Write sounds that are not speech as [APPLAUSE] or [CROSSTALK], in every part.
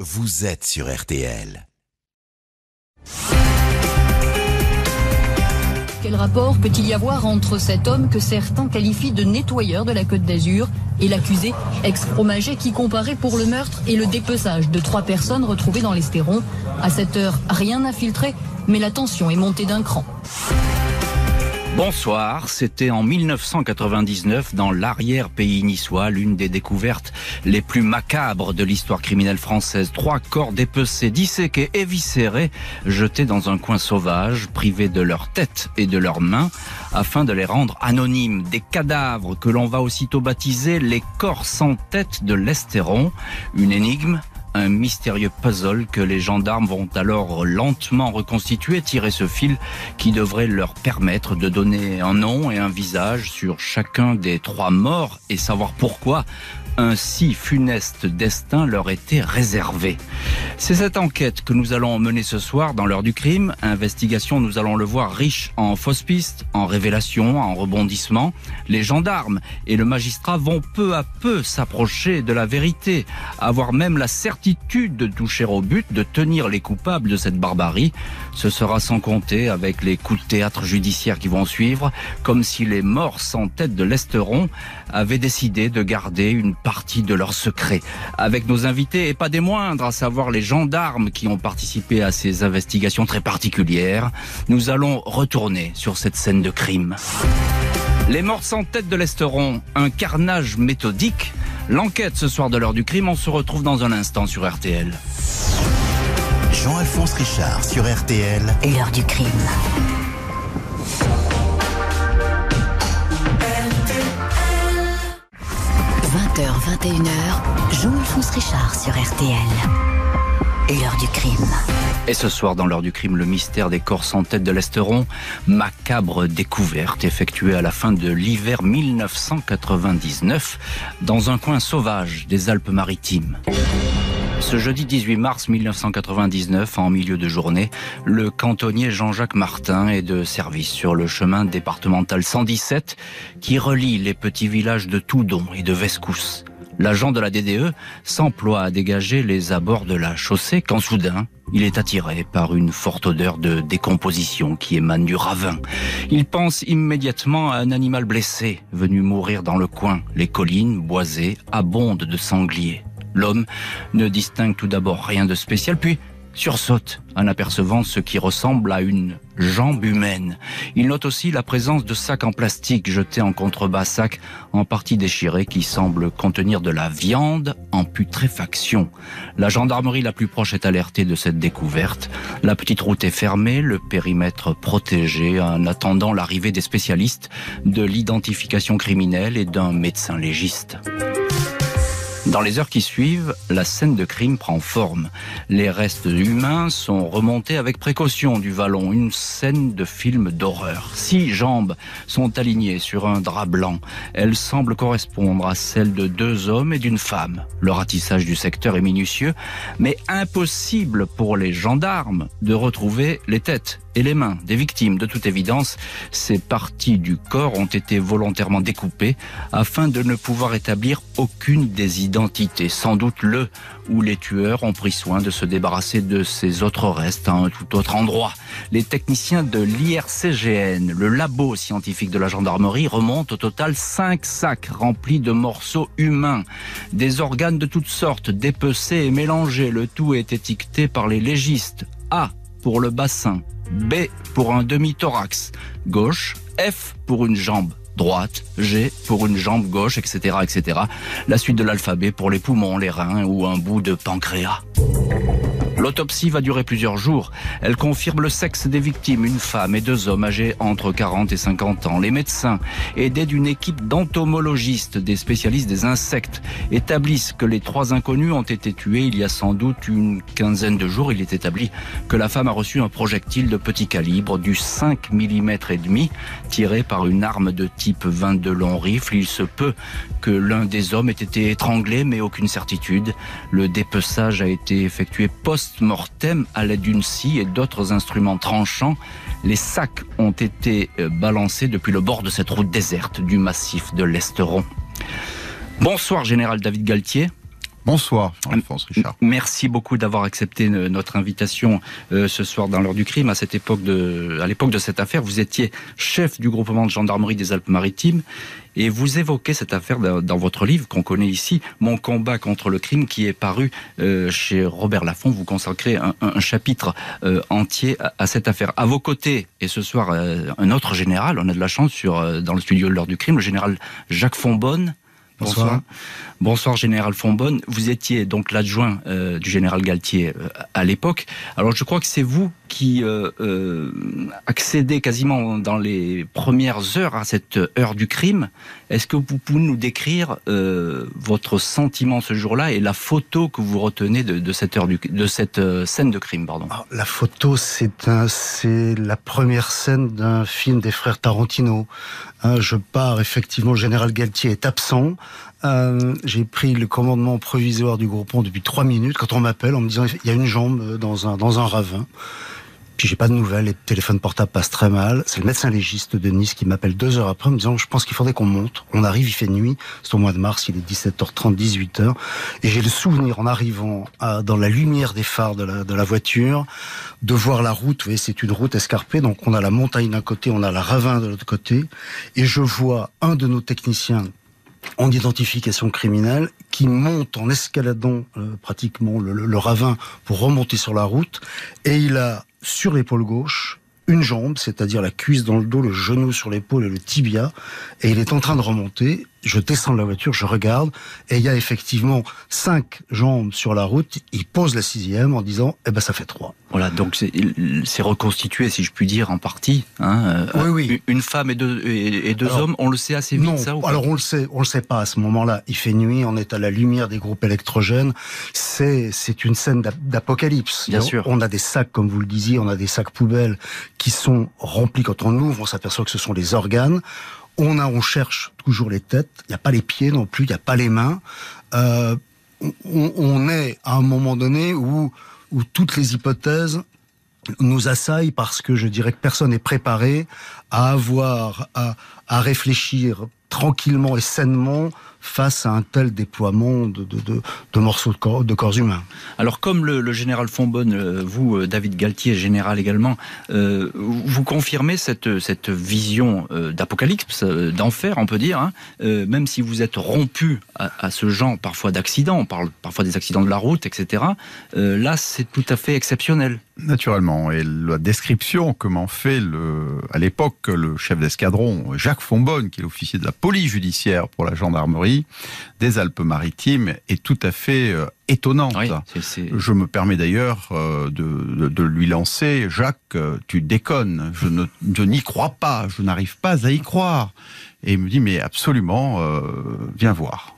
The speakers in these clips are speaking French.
vous êtes sur RTL. Quel rapport peut-il y avoir entre cet homme que certains qualifient de nettoyeur de la Côte d'Azur et l'accusé, ex-fromager qui comparait pour le meurtre et le dépeçage de trois personnes retrouvées dans l'Estéron À cette heure, rien n'a filtré, mais la tension est montée d'un cran. Bonsoir, c'était en 1999 dans l'arrière-pays niçois, l'une des découvertes les plus macabres de l'histoire criminelle française. Trois corps dépecés, disséqués, éviscérés, jetés dans un coin sauvage, privés de leur tête et de leurs mains, afin de les rendre anonymes. Des cadavres que l'on va aussitôt baptiser les corps sans tête de l'Estéron. Une énigme un mystérieux puzzle que les gendarmes vont alors lentement reconstituer, tirer ce fil qui devrait leur permettre de donner un nom et un visage sur chacun des trois morts et savoir pourquoi un si funeste destin leur était réservé. C'est cette enquête que nous allons mener ce soir dans l'heure du crime. Investigation, nous allons le voir, riche en fausses pistes, en révélations, en rebondissements. Les gendarmes et le magistrat vont peu à peu s'approcher de la vérité, avoir même la certitude de toucher au but, de tenir les coupables de cette barbarie. Ce sera sans compter avec les coups de théâtre judiciaires qui vont suivre, comme si les morts sans tête de l'Esteron avaient décidé de garder une partie de leur secret. Avec nos invités, et pas des moindres, à savoir les gendarmes qui ont participé à ces investigations très particulières, nous allons retourner sur cette scène de crime. Les morts sans tête de l'Esteron, un carnage méthodique. L'enquête ce soir de l'heure du crime, on se retrouve dans un instant sur RTL. Jean-Alphonse Richard sur RTL. L'heure du crime. 20h, 21h, Jean-Alphonse Richard sur RTL. L'heure du crime. Et ce soir, dans l'heure du crime, le mystère des corps sans tête de l'Esteron, macabre découverte effectuée à la fin de l'hiver 1999 dans un coin sauvage des Alpes-Maritimes. Ce jeudi 18 mars 1999, en milieu de journée, le cantonnier Jean-Jacques Martin est de service sur le chemin départemental 117 qui relie les petits villages de Toudon et de Vescousse. L'agent de la DDE s'emploie à dégager les abords de la chaussée quand soudain, il est attiré par une forte odeur de décomposition qui émane du ravin. Il pense immédiatement à un animal blessé venu mourir dans le coin. Les collines boisées abondent de sangliers. L'homme ne distingue tout d'abord rien de spécial, puis sursaute en apercevant ce qui ressemble à une jambe humaine. Il note aussi la présence de sacs en plastique jetés en contrebas, sacs en partie déchirés qui semblent contenir de la viande en putréfaction. La gendarmerie la plus proche est alertée de cette découverte. La petite route est fermée, le périmètre protégé en attendant l'arrivée des spécialistes de l'identification criminelle et d'un médecin légiste. Dans les heures qui suivent, la scène de crime prend forme. Les restes humains sont remontés avec précaution du vallon, une scène de film d'horreur. Six jambes sont alignées sur un drap blanc. Elles semblent correspondre à celles de deux hommes et d'une femme. Le ratissage du secteur est minutieux, mais impossible pour les gendarmes de retrouver les têtes les mains des victimes. De toute évidence, ces parties du corps ont été volontairement découpées afin de ne pouvoir établir aucune des identités. Sans doute le ou les tueurs ont pris soin de se débarrasser de ces autres restes à un tout autre endroit. Les techniciens de l'IRCGN, le labo scientifique de la gendarmerie, remontent au total cinq sacs remplis de morceaux humains, des organes de toutes sortes, dépecés et mélangés. Le tout est étiqueté par les légistes. A pour le bassin, B pour un demi-thorax gauche, F pour une jambe droite, G pour une jambe gauche, etc., etc. La suite de l'alphabet pour les poumons, les reins ou un bout de pancréas. L'autopsie va durer plusieurs jours. Elle confirme le sexe des victimes, une femme et deux hommes âgés entre 40 et 50 ans. Les médecins, aidés d'une équipe d'entomologistes, des spécialistes des insectes, établissent que les trois inconnus ont été tués il y a sans doute une quinzaine de jours. Il est établi que la femme a reçu un projectile de petit calibre du 5 mm et demi tiré par une arme de type 22 long rifle. Il se peut que l'un des hommes ait été étranglé, mais aucune certitude. Le dépeçage a été effectué post mortem à l'aide d'une scie et d'autres instruments tranchants. Les sacs ont été euh, balancés depuis le bord de cette route déserte du massif de l'Esteron. Bonsoir, général David Galtier. Bonsoir, Jean-Alphonse Richard. Merci beaucoup d'avoir accepté notre invitation euh, ce soir dans l'heure du crime. À cette époque de, à l'époque de cette affaire, vous étiez chef du groupement de gendarmerie des Alpes-Maritimes et vous évoquez cette affaire dans votre livre qu'on connaît ici, Mon combat contre le crime, qui est paru euh, chez Robert Laffont. Vous consacrez un, un chapitre euh, entier à, à, cette affaire. À vos côtés, et ce soir, un autre général, on a de la chance sur, dans le studio de l'heure du crime, le général Jacques Fonbonne. Bonsoir. Bonsoir, général Fonbonne. Vous étiez donc l'adjoint euh, du général Galtier euh, à l'époque. Alors je crois que c'est vous qui euh, euh, accédez quasiment dans les premières heures à cette heure du crime. Est-ce que vous pouvez nous décrire euh, votre sentiment ce jour-là et la photo que vous retenez de, de cette heure du, de cette scène de crime, pardon? Alors, La photo, c'est la première scène d'un film des frères Tarantino. Hein, je pars effectivement, le général Galtier est absent. Euh, j'ai pris le commandement provisoire du groupement depuis trois minutes quand on m'appelle en me disant il y a une jambe dans un, dans un ravin. Puis j'ai pas de nouvelles, les téléphones portables passent très mal. C'est le médecin légiste de Nice qui m'appelle deux heures après en me disant je pense qu'il faudrait qu'on monte. On arrive, il fait nuit, c'est au mois de mars, il est 17h30, 18h. Et j'ai le souvenir en arrivant dans la lumière des phares de la, de la voiture de voir la route. Vous voyez, c'est une route escarpée, donc on a la montagne d'un côté, on a la ravin de l'autre côté. Et je vois un de nos techniciens en identification criminelle qui monte en escaladant euh, pratiquement le, ravin pour remonter sur la route et il a sur l'épaule gauche une jambe, c'est-à-dire la cuisse dans le dos, le genou sur l'épaule et le tibia, et il est en train de remonter. Je descends de la voiture, je regarde, et il y a effectivement cinq jambes sur la route. Il pose la sixième en disant, eh ben ça fait trois. Voilà, donc c'est reconstitué, si je puis dire, en partie. Hein, oui, oui. Une femme et deux, et, deux alors, hommes, on le sait assez vite, non, ça ou Alors on le sait, on le sait pas à ce moment-là. Il fait nuit, on est à la lumière des groupes électrogènes. C'est c'est une scène d'apocalypse. Bien sûr. On a des sacs, comme vous le disiez, on a des sacs poubelles qui sont remplis. Quand on ouvre, on s'aperçoit que ce sont les organes. On cherche toujours les têtes. Il n'y a pas les pieds non plus. Il n'y a pas les mains. Euh, on, est à un moment donné où toutes les hypothèses nous assaillent parce que je dirais que personne n'est préparé à avoir à réfléchir tranquillement et sainement face à un tel déploiement de, de, de, de morceaux de corps, de corps, humains. Alors comme le, le général Fonbonne, euh, vous, David Galtier, général également, euh, vous confirmez cette, cette vision euh, d'apocalypse, euh, d'enfer, on peut dire, hein, euh, même si vous êtes rompu à, à ce genre parfois d'accidents, on parle parfois des accidents de la route, etc. Euh, là, c'est tout à fait exceptionnel. Naturellement, et la description que m'en fait le, à l'époque le chef d'escadron Jacques Fonbonne, qui est l'officier de la police judiciaire pour la gendarmerie des Alpes-Maritimes, est tout à fait euh, étonnante. Oui, c est, c est... Je me permets d'ailleurs euh, de, de, de, lui lancer, Jacques, euh, tu déconnes, je, ne, je n'y crois pas, je n'arrive pas à y croire. Et il me dit, mais absolument, viens voir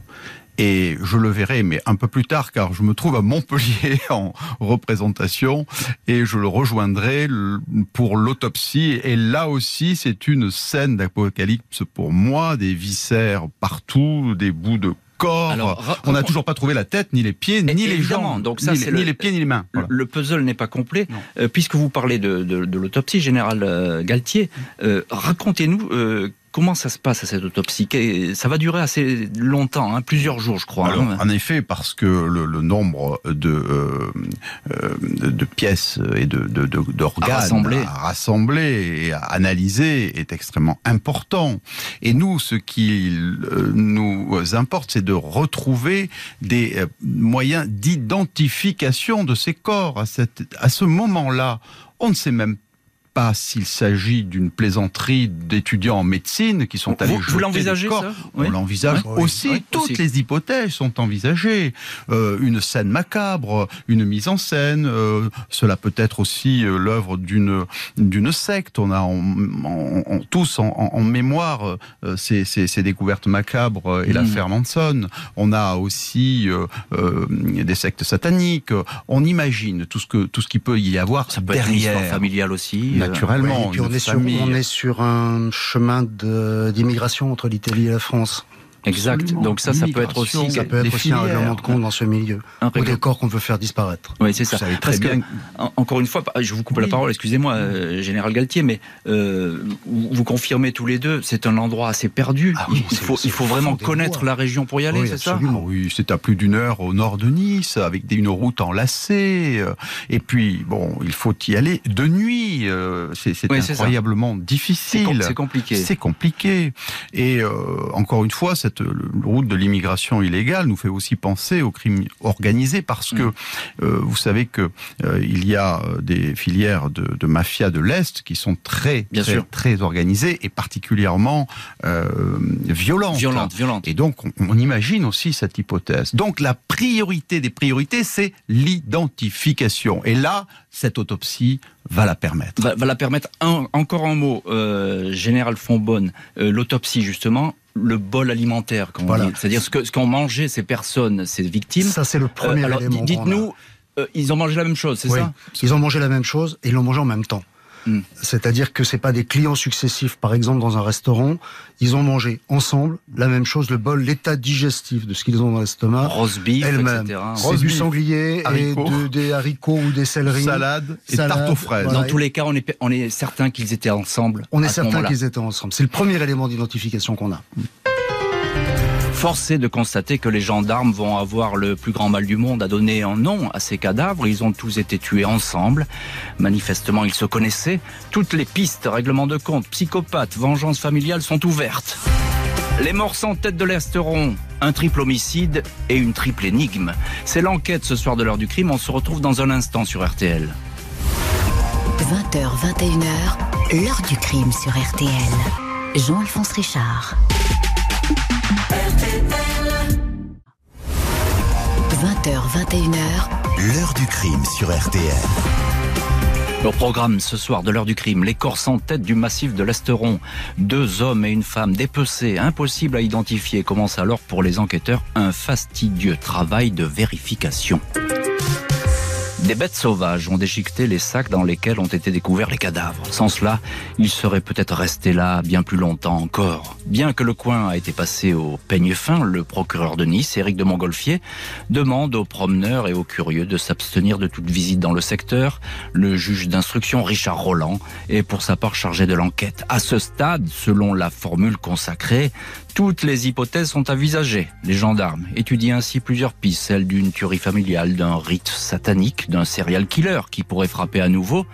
et je le verrai, mais un peu plus tard, car je me trouve à Montpellier [LAUGHS] en représentation, et je le rejoindrai pour l'autopsie. Et là aussi, c'est une scène d'apocalypse pour moi, des viscères partout, des bouts de corps. Alors, on n'a toujours pas trouvé la tête, ni les pieds, ni les jambes. Donc ça, ni, les, le, ni les pieds, ni les mains. Voilà. Le puzzle n'est pas complet. Euh, puisque vous parlez de, de, de l'autopsie, général euh, Galtier, euh, racontez-nous Comment ça se passe à cette autopsie Ça va durer assez longtemps, hein, plusieurs jours, je crois. Alors, hein. En effet, parce que le, le nombre de, euh, de, de, pièces et de d'organes à rassembler. à rassembler et à analyser est extrêmement important. Et nous, ce qui euh, nous importe, c'est de retrouver des euh, moyens d'identification de ces corps. À, cette, à ce moment-là, on ne sait même pas pas s'il s'agit d'une plaisanterie d'étudiants en médecine qui sont allés vous, vous l'envisagez ça oui. On l'envisage oui. aussi. Oui. Toutes les hypothèses sont envisagées. Euh, une scène macabre, une mise en scène. Euh, cela peut être aussi euh, l'œuvre d'une d'une secte. On a en, en, en, tous en, mémoire euh, ces, ces, ces, découvertes macabres et mmh. l'affaire Manson. On a aussi des sectes sataniques. On imagine tout ce que tout ce qui peut y avoir ça peut derrière. Être une familiale aussi naturellement. Ouais, et puis on est, sur, on est sur un chemin d'immigration entre l'Italie et la France. Exact. Absolument. Donc ça, ça peut être aussi Ça peut être aussi un règlement de compte dans ce milieu. un Ou des corps qu'on veut faire disparaître. Oui, c'est ça. Vous savez très Parce bien. en- encore une fois, je vous coupe la parole, excusez-moi, euh, Général Galtier, mais euh, vous confirmez tous les deux, c'est un endroit assez perdu. Ah oui, il, faut, il vraiment connaître la région pour y aller, Oui, c'est ça absolument. Ah oui, c'est à plus d'une heure au nord de Nice, avec des- une route enlacée. euh, Et puis, bon, il faut y aller de nuit. C'est incroyablement difficile. c'est compliqué. C'est compliqué. Et euh, encore une fois, cette le- route de l'immigration illégale nous fait aussi penser au crime organisé parce que Mm. euh, vous savez que euh, il y a euh, des filières de, de mafia de l'est qui sont très Bien très, sûr. très organisées et particulièrement euh, violentes. Violente, violente. Et donc, on, on imagine aussi cette hypothèse. Donc, la priorité des priorités, c'est l'identification. Et là, cette autopsie va la permettre. va, va la permettre. Un- encore un mot, euh, Général Fonbonne, euh, l'autopsie justement, le bol alimentaire, comme on dit. c'est-à-dire ce qu'ont mangé ces personnes, ces victimes. Ça, c'est le premier Euh, alors, élément. dites-nous, euh, ils ont mangé la même chose, c'est Oui. ça? Ils ont mangé la même chose et ils l'ont mangé en même temps. Hmm. C'est-à-dire que c'est pas des clients successifs, par exemple dans un restaurant. Ils ont mangé ensemble la même chose, le bol, l'état digestif de ce qu'ils ont dans l'estomac. Roast beef, Elle-même. etc. C'est Roast du beef, sanglier haricots. et de- des haricots ou des céleris. Salade et Salade, tarte aux fraises. voilà. Dans tous les cas, on est, on est certain qu'ils étaient ensemble. On est ce certain qu'ils étaient ensemble. C'est le premier élément d'identification qu'on a. Force est de constater que les gendarmes vont avoir le plus grand mal du monde à donner un nom à ces cadavres. Ils ont tous été tués ensemble. Manifestement, ils se connaissaient. Toutes les pistes, règlement de compte, psychopathe, vengeance familiale sont ouvertes. Les morts sans tête de l'Esteron, un triple homicide et une triple énigme. C'est l'enquête ce soir de l'heure du crime. On se retrouve dans un instant sur RTL. 20h, 21h, l'heure du crime sur RTL. Jean-Alphonse Richard. 20h, 21h, L'heure du crime sur RTL. Au programme ce soir de l'heure du crime, les corps sans tête du massif de l'Esteron. Deux hommes et une femme dépecés, impossible à identifier, commence alors pour les enquêteurs un fastidieux travail de vérification. Des bêtes sauvages ont déchiqueté les sacs dans lesquels ont été découverts les cadavres. Sans cela, ils seraient peut-être restés là bien plus longtemps encore. Bien que le coin a été passé au peigne fin, le procureur de Nice, Éric de Montgolfier, demande aux promeneurs et aux curieux de s'abstenir de toute visite dans le secteur. Le juge d'instruction, Richard Roland, est pour sa part chargé de l'enquête. À ce stade, selon la formule consacrée, toutes les hypothèses sont envisagées. Les gendarmes étudient ainsi plusieurs pistes, celle d'une tuerie familiale, d'un rite satanique, d'un serial killer qui pourrait frapper à nouveau.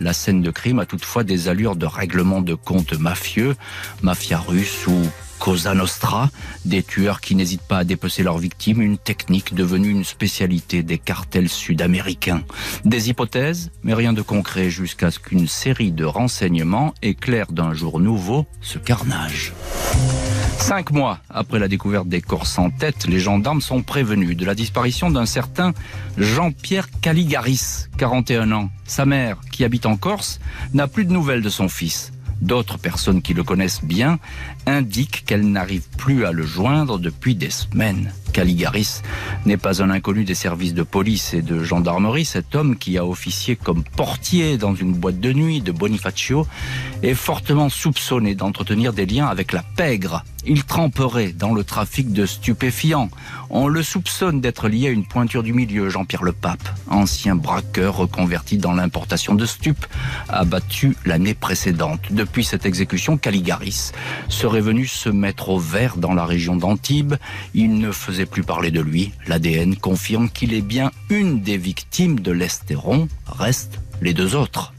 La scène de crime a toutefois des allures de règlement de compte mafieux, mafia russe ou Cosa Nostra, des tueurs qui n'hésitent pas à dépecer leurs victimes, une technique devenue une spécialité des cartels sud-américains. Des hypothèses, mais rien de concret jusqu'à ce qu'une série de renseignements éclaire d'un jour nouveau ce carnage. Cinq mois après la découverte des corps sans tête, les gendarmes sont prévenus de la disparition d'un certain Jean-Pierre Caligaris, 41 ans. Sa mère, qui habite en Corse, n'a plus de nouvelles de son fils. D'autres personnes qui le connaissent bien indiquent qu'elle n'arrive plus à le joindre depuis des semaines. Caligaris n'est pas un inconnu des services de police et de gendarmerie. Cet homme qui a officié comme portier dans une boîte de nuit de Bonifacio est fortement soupçonné d'entretenir des liens avec la pègre. Il tremperait dans le trafic de stupéfiants. On le soupçonne d'être lié à une pointure du milieu, Jean-Pierre Le Pape, ancien braqueur reconverti dans l'importation de stupes, abattu l'année précédente. Depuis cette exécution, Caligaris serait venu se mettre au vert dans la région d'Antibes. Il ne faisait plus parler de lui. L'ADN confirme qu'il est bien une des victimes de l'Estéron. Restent les deux autres.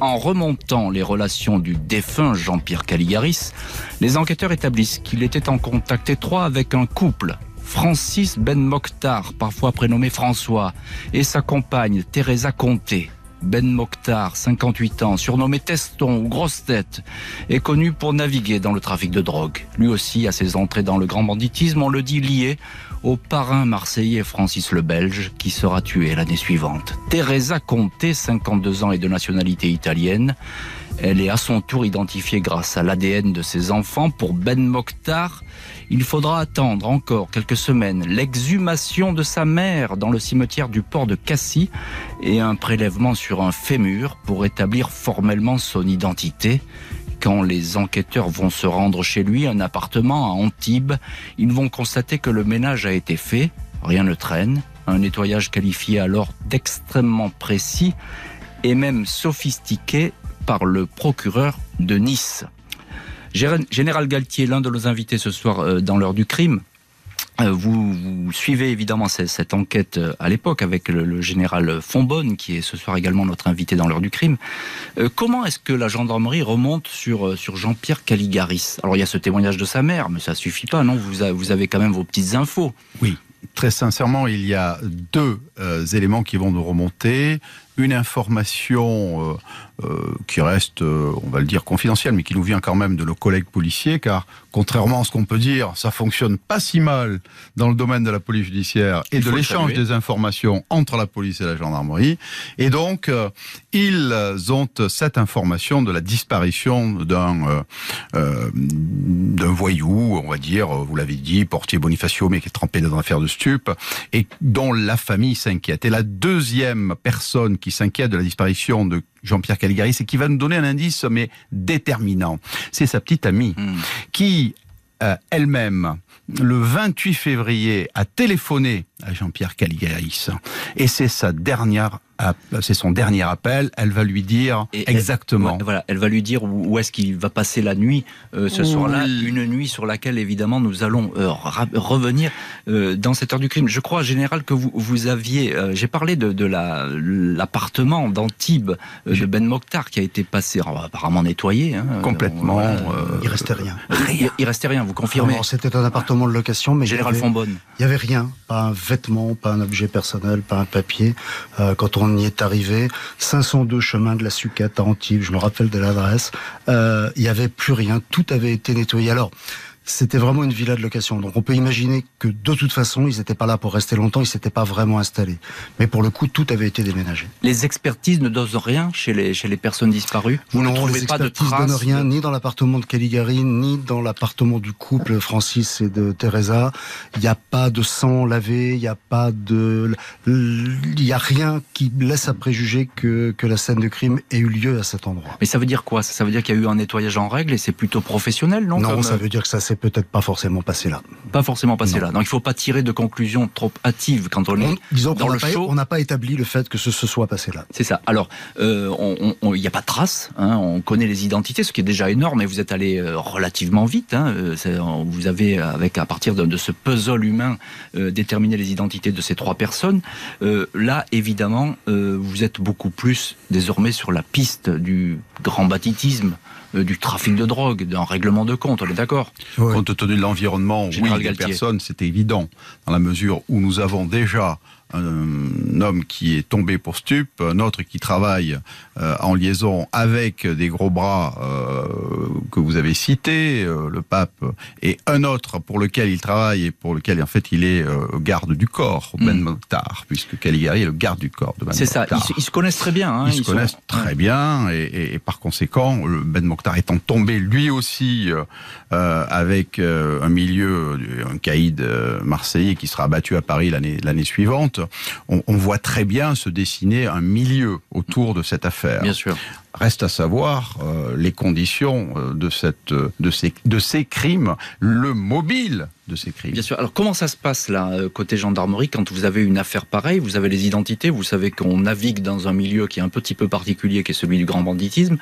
En remontant les relations du défunt Jean-Pierre Caligaris, les enquêteurs établissent qu'il était en contact étroit avec un couple, Francis Ben Mokhtar, parfois prénommé François, et sa compagne Teresa Comté. Ben Mokhtar, 58 ans, surnommé Teston ou Grosse Tête, est connu pour naviguer dans le trafic de drogue. Lui aussi a ses entrées dans le grand banditisme, on le dit lié au parrain marseillais Francis le Belge, qui sera tué l'année suivante. Teresa Comté, 52 ans et de nationalité italienne, elle est à son tour identifiée grâce à l'ADN de ses enfants. Pour Ben Mokhtar, il faudra attendre encore quelques semaines l'exhumation de sa mère dans le cimetière du port de Cassis et un prélèvement sur un fémur pour établir formellement son identité. Quand les enquêteurs vont se rendre chez lui, un appartement à Antibes, ils vont constater que le ménage a été fait, rien ne traîne, un nettoyage qualifié alors d'extrêmement précis et même sophistiqué par le procureur de Nice. Général Galtier, l'un de nos invités ce soir euh, dans l'heure du crime, euh, vous, suivez évidemment cette, enquête euh, à l'époque avec le, général Fonbonne, qui est ce soir également notre invité dans l'heure du crime. comment est-ce que la gendarmerie remonte sur, sur Jean-Pierre Caligaris? Alors il y a ce témoignage de sa mère, mais ça suffit pas, non? Vous avez quand même vos petites infos. Oui, très sincèrement, il y a deux éléments qui vont nous remonter. Une information euh, qui reste, euh, on va le dire, confidentiel, mais qui nous vient quand même de nos collègues policiers, car contrairement à ce qu'on peut dire, ça fonctionne pas si mal dans le domaine de la police judiciaire et de l'échange des informations entre la police et la gendarmerie. Et donc, euh, ils ont cette information de la disparition d'un d'un voyou, on va dire, vous l'avez dit, portier Bonifacio, mais qui est trempé dans l'affaire de stup, et dont la famille s'inquiète. Et la deuxième personne qui s'inquiète de la disparition de Jean-Pierre Caligaris et qui va nous donner un indice mais déterminant. C'est sa petite amie hmm. qui euh, elle-même le 28 février a téléphoné à Jean-Pierre Caligaris et c'est sa dernière c'est son dernier appel, elle va lui dire exactement. voilà, elle va lui dire où, est-ce qu'il va passer la nuit euh, ce soir-là, une nuit sur laquelle évidemment nous allons euh, revenir euh, dans cette heure du crime. Je crois, général, que vous, vous aviez, j'ai parlé de, de l'appartement d'Antibes de Ben Mokhtar qui a été passé, apparemment nettoyé. Hein, Complètement. il restait rien. rien. Il, restait rien. Vous confirmez C'était un appartement de location, mais général Fonbonne. Il y avait rien, pas un vêtement, pas un objet personnel, pas un papier. quand on y est arrivé. 502 chemin de la Suquette à Antibes, je me rappelle de l'adresse. Euh, il n'y avait plus rien, tout avait été nettoyé. Alors, c'était vraiment une villa de location. Donc on peut imaginer que de toute façon, ils n'étaient pas là pour rester longtemps, ils s'étaient pas vraiment installés. Mais pour le coup, tout avait été déménagé. Les expertises ne dosent rien chez les, chez les personnes disparues Vous non, ne trouvez pas de traces donnent rien, ni dans l'appartement de Caligari, ni dans l'appartement du couple Francis et de Teresa. Il n'y a pas de sang lavé, il n'y a pas de... Il n'y a rien qui laisse à préjuger que, que la scène de crime ait eu lieu à cet endroit. Mais ça veut dire quoi? Ça veut dire qu'il y a eu un nettoyage en règle et c'est plutôt professionnel, non? Non, ça veut dire que ça s'est peut-être pas forcément passé là. Pas forcément passé là. Donc il ne faut pas tirer de conclusions trop hâtives quand on est disons dans le show. on n'a pas établi le fait que ce se soit passé là. C'est ça. Alors, euh, il n'y a pas de traces. Hein. on connaît les identités, ce qui est déjà énorme. Et vous êtes allé euh, relativement vite. Hein. Euh, vous avez, avec à partir de, ce puzzle humain, déterminé les identités de ces trois personnes. là, évidemment, vous êtes beaucoup plus désormais sur la piste du grand baptisme euh, du trafic de drogue, d'un règlement de compte, on est d'accord Compte tenu de l'environnement, oui, des personnes, c'est évident, dans la mesure où nous avons déjà un homme qui est tombé pour stup, un autre qui travaille euh, en liaison avec des gros bras euh, que vous avez cités, euh, le pape, et un autre pour lequel il travaille et pour lequel en fait il est garde du corps, mm. Ben Mokhtar, puisque Caligari est le garde du corps de Ben C'est ça, ils, se connaissent très bien. Hein, ils, se connaissent très bien et, et, par conséquent, Ben Mokhtar étant tombé lui aussi avec un milieu, un caïd marseillais qui sera abattu à Paris l'année suivante, on, voit très bien se dessiner un milieu autour de cette affaire. Bien sûr. Reste à savoir euh, les conditions euh, de, cette, euh, de, ces, de ces crimes, le mobile de ces crimes. Bien sûr. Alors comment ça se passe là, côté gendarmerie, quand vous avez une affaire pareille, vous avez les identités, vous savez qu'on navigue dans un milieu qui est un petit peu particulier, qui est celui du grand banditisme.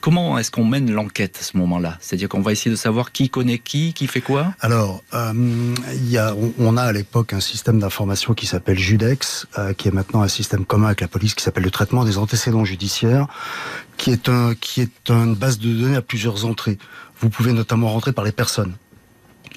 comment est-ce qu'on mène l'enquête à ce moment-là? C'est-à-dire qu'on va essayer de savoir qui connaît qui, qui fait quoi? Alors, y a, on, a à l'époque un système d'information qui s'appelle Judex, qui est maintenant un système commun avec la police qui s'appelle le traitement des antécédents judiciaires qui est un qui est une base de données à plusieurs entrées. Vous pouvez notamment rentrer par les personnes.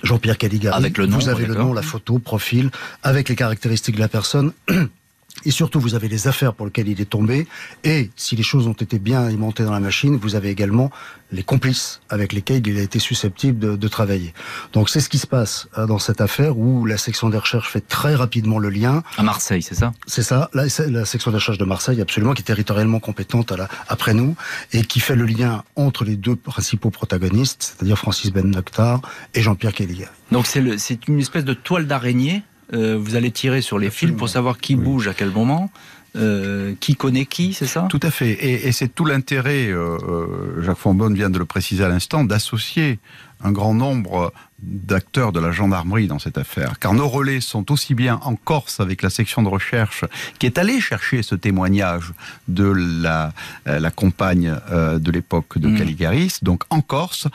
Jean-Pierre Caligari. Avec le nom, vous avez le nom, la photo, profil, avec les caractéristiques de la personne. [CLEARS THROAT] Et surtout, vous avez les affaires pour lesquelles il est tombé. Et si les choses ont été bien alimentées dans la machine, vous avez également les complices avec lesquels il a été susceptible de, travailler. Donc c'est ce qui se passe euh, dans cette affaire où la section des recherches fait très rapidement le lien. À Marseille, c'est ça? C'est ça. La, la, section des recherches de Marseille, absolument, qui est territorialement compétente à la, après nous et qui fait le lien entre les deux principaux protagonistes, c'est-à-dire Francis Ben Noctar et Jean-Pierre Kelly. Donc c'est une espèce de toile d'araignée Euh, vous allez tirer sur les fils pour savoir qui bouge à quel moment. Euh, qui connaît qui, c'est ça? Tout à fait. Et, et c'est tout l'intérêt, euh, Jacques Fonbonne vient de le préciser à l'instant, d'associer un grand nombre d'acteurs de la gendarmerie dans cette affaire. Car nos relais sont aussi bien en Corse avec la section de recherche qui est allée chercher ce témoignage de la, la compagne de l'époque de Mm. Caligaris, donc en Corse,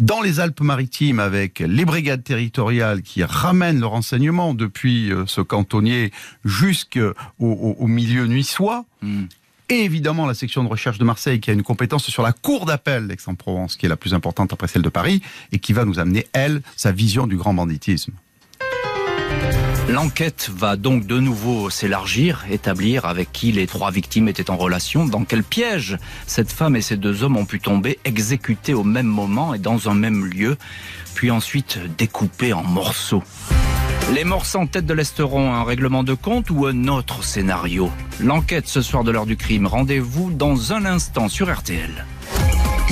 dans les Alpes-Maritimes avec les brigades territoriales qui ramènent le renseignement depuis euh, ce cantonnier jusqu'au au, au milieu niçois. Hmm. Et évidemment la section de recherche de Marseille qui a une compétence sur la cour d'appel d'Aix-en-Provence, qui est la plus importante après celle de Paris, et qui va nous amener, elle, sa vision du grand banditisme. L'enquête va donc de nouveau s'élargir, établir avec qui les trois victimes étaient en relation, dans quel piège cette femme et ces deux hommes ont pu tomber, exécutés au même moment et dans un même lieu, puis ensuite découpés en morceaux. Les morts sans tête de l'Esteron, un règlement de compte ou un autre scénario? L'enquête ce soir de l'heure du crime, rendez-vous dans un instant sur RTL.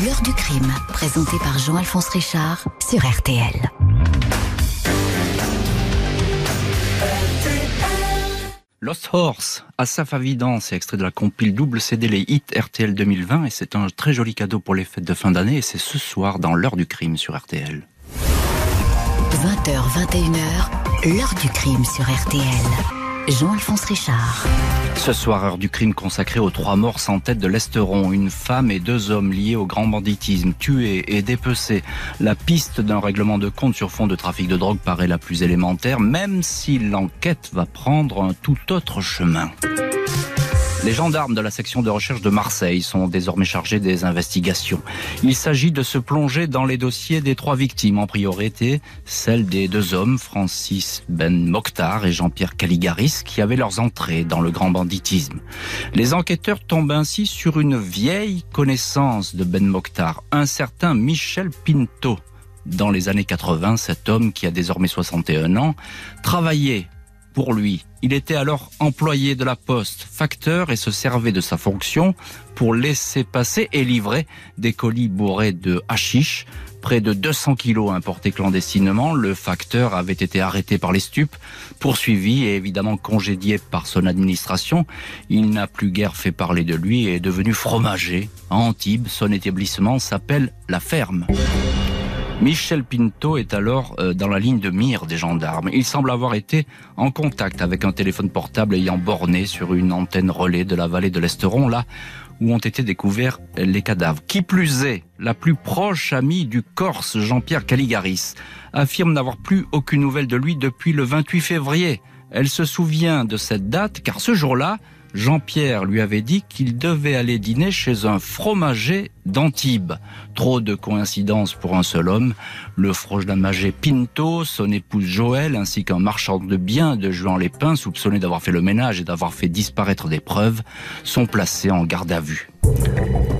L'heure du crime, présenté par Jean-Alphonse Richard sur RTL. Lost Horse, Asaf Avidan, c'est extrait de la compile double CD les hits RTL 2020 et c'est un très joli cadeau pour les fêtes de fin d'année et c'est ce soir dans l'heure du crime sur RTL. 20h, 21h, l'heure du crime sur RTL. Jean-Alphonse Richard. Ce soir, heure du crime consacrée aux trois morts sans tête de l'Esteron, une femme et deux hommes liés au grand banditisme, tués et dépecés. La piste d'un règlement de compte sur fond de trafic de drogue paraît la plus élémentaire, même si l'enquête va prendre un tout autre chemin. Les gendarmes de la section de recherche de Marseille sont désormais chargés des investigations. Il s'agit de se plonger dans les dossiers des trois victimes, en priorité celle des deux hommes, Francis Ben Mokhtar et Jean-Pierre Caligaris, qui avaient leurs entrées dans le grand banditisme. Les enquêteurs tombent ainsi sur une vieille connaissance de Ben Mokhtar, un certain Michel Pinto. Dans les années 80, cet homme, qui a désormais 61 ans, travaillait pour lui. Il était alors employé de la poste, facteur et se servait de sa fonction pour laisser passer et livrer des colis bourrés de hashish. Près de 200 kilos importés clandestinement, le facteur avait été arrêté par les stupes, poursuivi et évidemment congédié par son administration. Il n'a plus guère fait parler de lui et est devenu fromager. À Antibes, son établissement s'appelle La Ferme. Michel Pinto est alors euh, dans la ligne de mire des gendarmes. Il semble avoir été en contact avec un téléphone portable ayant borné sur une antenne relais de la vallée de l'Esteron, là où ont été découverts les cadavres. Qui plus est, la plus proche amie du Corse, Jean-Pierre Caligaris, affirme n'avoir plus aucune nouvelle de lui depuis le 28 février. Elle se souvient de cette date car ce jour-là, Jean-Pierre lui avait dit qu'il devait aller dîner chez un fromager d'Antibes. Trop de coïncidences pour un seul homme. Le fromager Pinto, son épouse Joël, ainsi qu'un marchand de biens de Juan Lépin, soupçonné d'avoir fait le ménage et d'avoir fait disparaître des preuves, sont placés en garde à vue.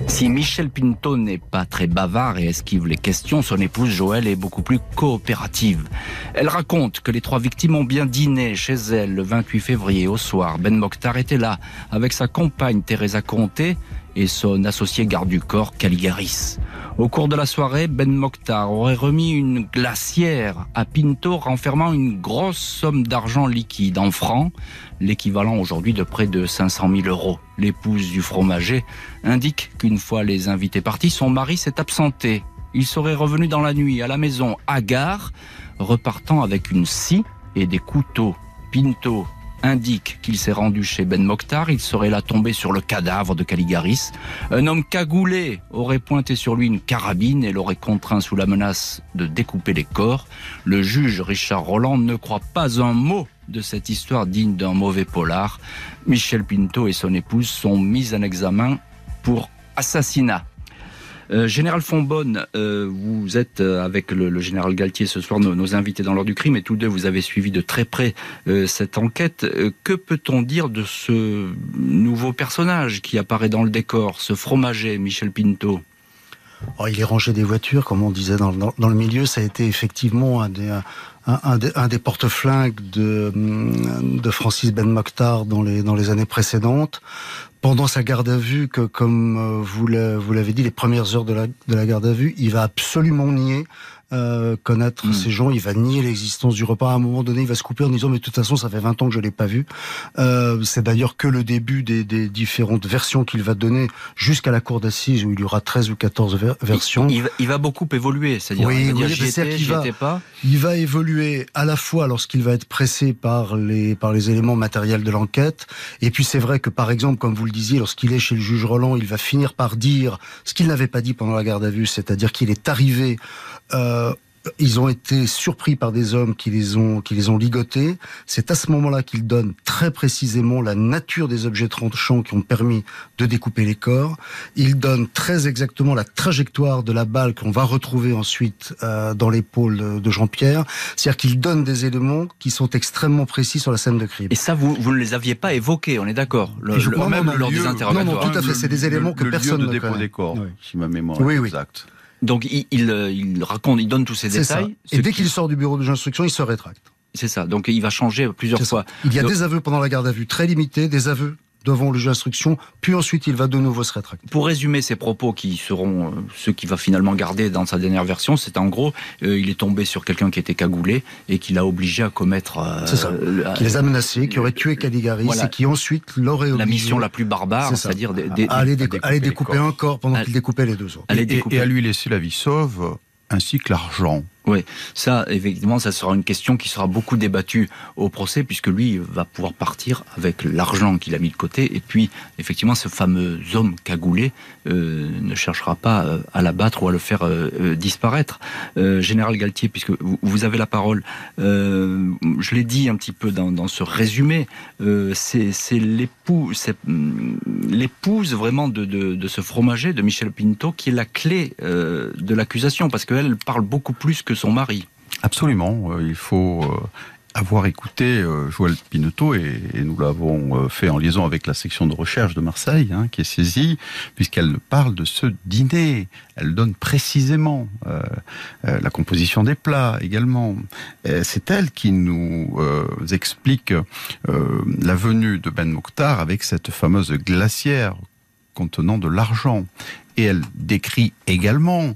Si Michel Pinto n'est pas très bavard et esquive les questions, son épouse Joël est beaucoup plus coopérative. Elle raconte que les trois victimes ont bien dîné chez elle le 28 février au soir. Ben Mokhtar était là avec sa compagne Teresa Conté et son associé garde du corps Caligaris. Au cours de la soirée, Ben Mokhtar aurait remis une glacière à Pinto renfermant une grosse somme d'argent liquide en francs, l'équivalent aujourd'hui de près de 500 000 euros. L'épouse du fromager indique qu'une fois les invités partis, son mari s'est absenté. Il serait revenu dans la nuit à la maison à gare, repartant avec une scie et des couteaux. Pinto indique qu'il s'est rendu chez Ben Mokhtar, il serait là tombé sur le cadavre de Caligaris. Un homme cagoulé aurait pointé sur lui une carabine et l'aurait contraint sous la menace de découper les corps. Le juge Richard Roland ne croit pas un mot de cette histoire digne d'un mauvais polar. Michel Pinto et son épouse sont mis en examen pour assassinat. Euh, général Fonbonne, euh, vous êtes euh, avec le, général Galtier ce soir, nos, invités dans l'heure du crime, et tous deux, vous avez suivi de très près euh, cette enquête. Que peut-on dire de ce nouveau personnage qui apparaît dans le décor, ce fromager, Michel Pinto? Oh, Il est rangé des voitures, comme on disait dans, le milieu. Ça a été effectivement un des, porte-flingues de, Francis Ben Mokhtar dans les années précédentes pendant sa garde à vue, que comme vous l'avez dit, les premières heures de la, de la garde à vue, il va absolument nier euh, connaître Mm. ces gens. Il va nier l'existence du repas. À un moment donné, il va se couper en disant mais de toute façon, ça fait 20 ans que je l'ai pas vu. Euh, c'est d'ailleurs que le début des, des différentes versions qu'il va donner jusqu'à la cour d'assises où il y aura 13 ou 14 ver- versions. Il, il va, il va beaucoup évoluer, c'est-à-dire Oui, il oui, j'y va- pas. Il va évoluer à la fois lorsqu'il va être pressé par les par les éléments matériels de l'enquête, et puis c'est vrai que par exemple, comme vous le disiez, lorsqu'il est chez le juge Roland, il va finir par dire ce qu'il n'avait pas dit pendant la garde à vue, c'est-à-dire qu'il est arrivé. Euh, ils ont été surpris par des hommes qui les ont qui les ont ligotés. C'est à ce moment-là qu'il donne très précisément la nature des objets tranchants qui ont permis de découper les corps. Il donne très exactement la trajectoire de la balle qu'on va retrouver ensuite euh, dans l'épaule de, de Jean-Pierre. C'est-à-dire qu'il donne des éléments qui sont extrêmement précis sur la scène de crime. Et ça, vous, vous ne les aviez pas évoqués, on est d'accord Le- Je le- crois Même lors Le des lieu- interrogatoires. Non, non, tout à fait, c'est des éléments le- que le personne lieu ne de dépôt connaît. des corps, Oui. si ma mémoire Oui, est oui. exacte. Donc il, il, euh, il raconte, il donne tous ces ça. détails. Et dès qui- qu'il sort du bureau de instruction, il se rétracte. C'est ça. Donc il va changer plusieurs fois. Il y a Donc, des aveux pendant la garde à vue très limités, des aveux devant le juge d'instruction, puis ensuite il va de nouveau se rétracter. Pour résumer ses propos qui seront euh, ceux qu'il va finalement garder dans sa dernière version, c'est en gros, euh, il est tombé sur quelqu'un qui était cagoulé et qui l'a obligé à commettre euh, C'est ça. Qui les a menacés, qui aurait tué Caligaris Voilà. et qui ensuite l'aurait obligé la mission la plus barbare, c'est-à-dire des- des- à aller, décou- découper découper un corps pendant qu'il découpait les deux autres. et à lui laisser la vie sauve, ainsi que l'argent. Ça, effectivement, ça sera une question qui sera beaucoup débattue au procès, puisque lui va pouvoir partir avec l'argent qu'il a mis de côté. Et puis, effectivement, ce fameux homme cagoulé euh, ne cherchera pas euh, à l'abattre ou à le faire euh, disparaître. Général Galtier, puisque vous, avez la parole, je l'ai dit un petit peu dans, ce résumé, c'est hum, l'épouse vraiment de, de, ce fromager, de Michel Pinto, qui est la clé de l'accusation, parce qu'elle parle beaucoup plus que son mari. Absolument. euh, il faut euh, avoir écouté euh, Joël Pinotto et, nous l'avons fait en liaison avec la section de recherche de Marseille, hein, qui est saisie, puisqu'elle parle de ce dîner. Elle donne précisément la composition des plats également. C'est elle qui nous explique la venue de Ben Mokhtar avec cette fameuse glacière contenant de l'argent. Et elle décrit également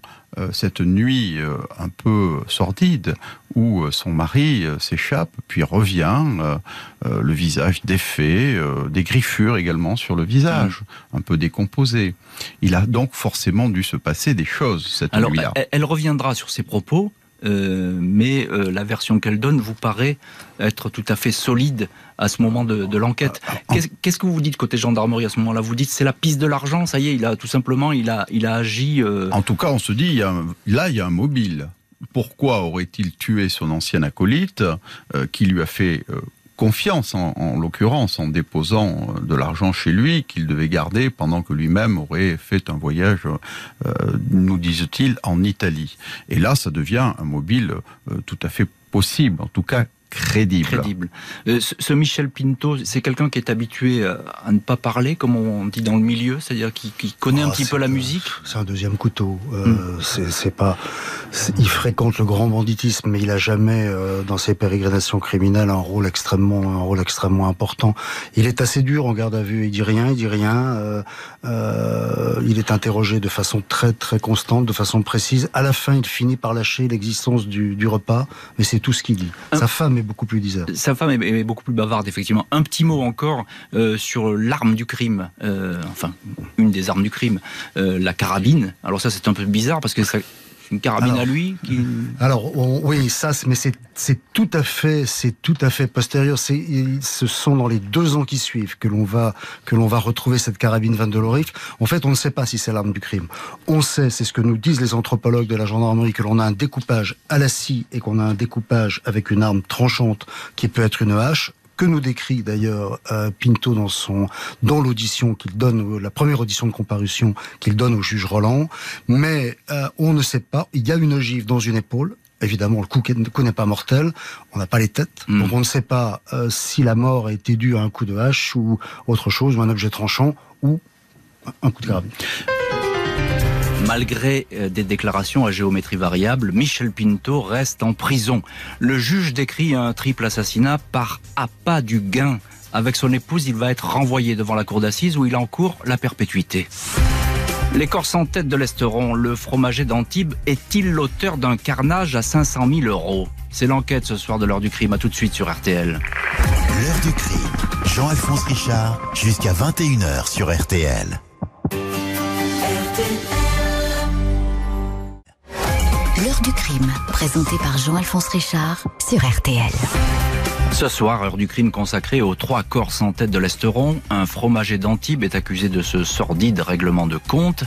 cette nuit euh, un peu sordide où euh, son mari euh, s'échappe puis revient, euh, euh, le visage défait, euh, des griffures également sur le visage, un peu décomposé. Il a donc forcément dû se passer des choses cette nuit-là. elle reviendra sur ses propos, euh, mais euh, la version qu'elle donne vous paraît être tout à fait solide à ce moment de, de l'enquête. Qu'est-ce qu'est-ce que vous dites côté gendarmerie à ce moment-là? Vous dites c'est la piste de l'argent, ça y est, il a tout simplement, il a, il a agi. euh, En tout cas, on se dit, il y a un- là, il y a un mobile. Pourquoi aurait-il tué son ancien acolyte, qui lui a fait confiance, en, en l'occurrence, en déposant euh, de l'argent chez lui, qu'il devait garder pendant que lui-même aurait fait un voyage, euh, nous disent-ils, en Italie. Et là, ça devient un mobile euh, tout à fait possible, en tout cas crédible. crédible. Euh, ce, ce Michel Pinto, c'est quelqu'un qui est habitué à, à ne pas parler, comme on dit dans le milieu, c'est-à-dire qui, qui connaît un Oh, petit peu la un- musique. C'est un deuxième couteau. Euh, c'est- C'est pas. Il fréquente le grand banditisme, mais il a jamais, euh, dans ses pérégrinations criminelles, un rôle extrêmement, un rôle extrêmement important. Il est assez dur en garde à vue. Il dit rien, il dit rien. euh, euh, il est interrogé de façon très très constante, de façon précise. À la fin, il finit par lâcher l'existence du, du repas, mais c'est tout ce qu'il dit. Sa femme beaucoup plus diserte. Sa femme est, beaucoup plus bavarde, effectivement. Un petit mot encore euh, sur l'arme du crime, euh, enfin, une des armes du crime, euh, la carabine. Alors ça, c'est un peu bizarre parce que ça- une carabine Alors, à lui qui... Alors on- oui, ça, mais c'est tout à fait, c'est tout à fait postérieur. C'est ce sont dans les deux ans qui suivent que l'on va que l'on va retrouver cette carabine Van de Lorif. En fait, on ne sait pas si c'est l'arme du crime. On sait, c'est ce que nous disent les anthropologues de la gendarmerie, que l'on a un découpage à la scie et qu'on a un découpage avec une arme tranchante qui peut être une hache que nous décrit d'ailleurs euh, Pinto dans son dans l'audition qu'il donne euh, la première audition de comparution qu'il donne au juge Roland mais euh, on ne sait pas il y a une ogive dans une épaule Évidemment, le coup n'est pas mortel, on n'a pas les têtes, Mm. donc on ne sait pas euh, si la mort a été due à un coup de hache ou autre chose, ou un objet tranchant, ou un coup de carabine. Malgré euh, des déclarations à géométrie variable, Michel Pinto reste en prison. Le juge décrit un triple assassinat par appât du gain. Avec son épouse, il va être renvoyé devant la cour d'assises où il encourt la perpétuité. Les Corses en tête de l'Esteron, le fromager d'Antibes est-il l'auteur d'un carnage à 500 000 euros? C'est l'enquête ce soir de l'heure du crime. À tout de suite sur RTL. L'heure du crime. Jean-Alphonse Richard, jusqu'à 21h sur RTL. Du crime, présenté par Jean-Alphonse Richard sur RTL. Ce soir, heure du crime consacrée aux trois Corses en tête de l'Esteron, un fromager d'Antibes est accusé de ce sordide règlement de compte.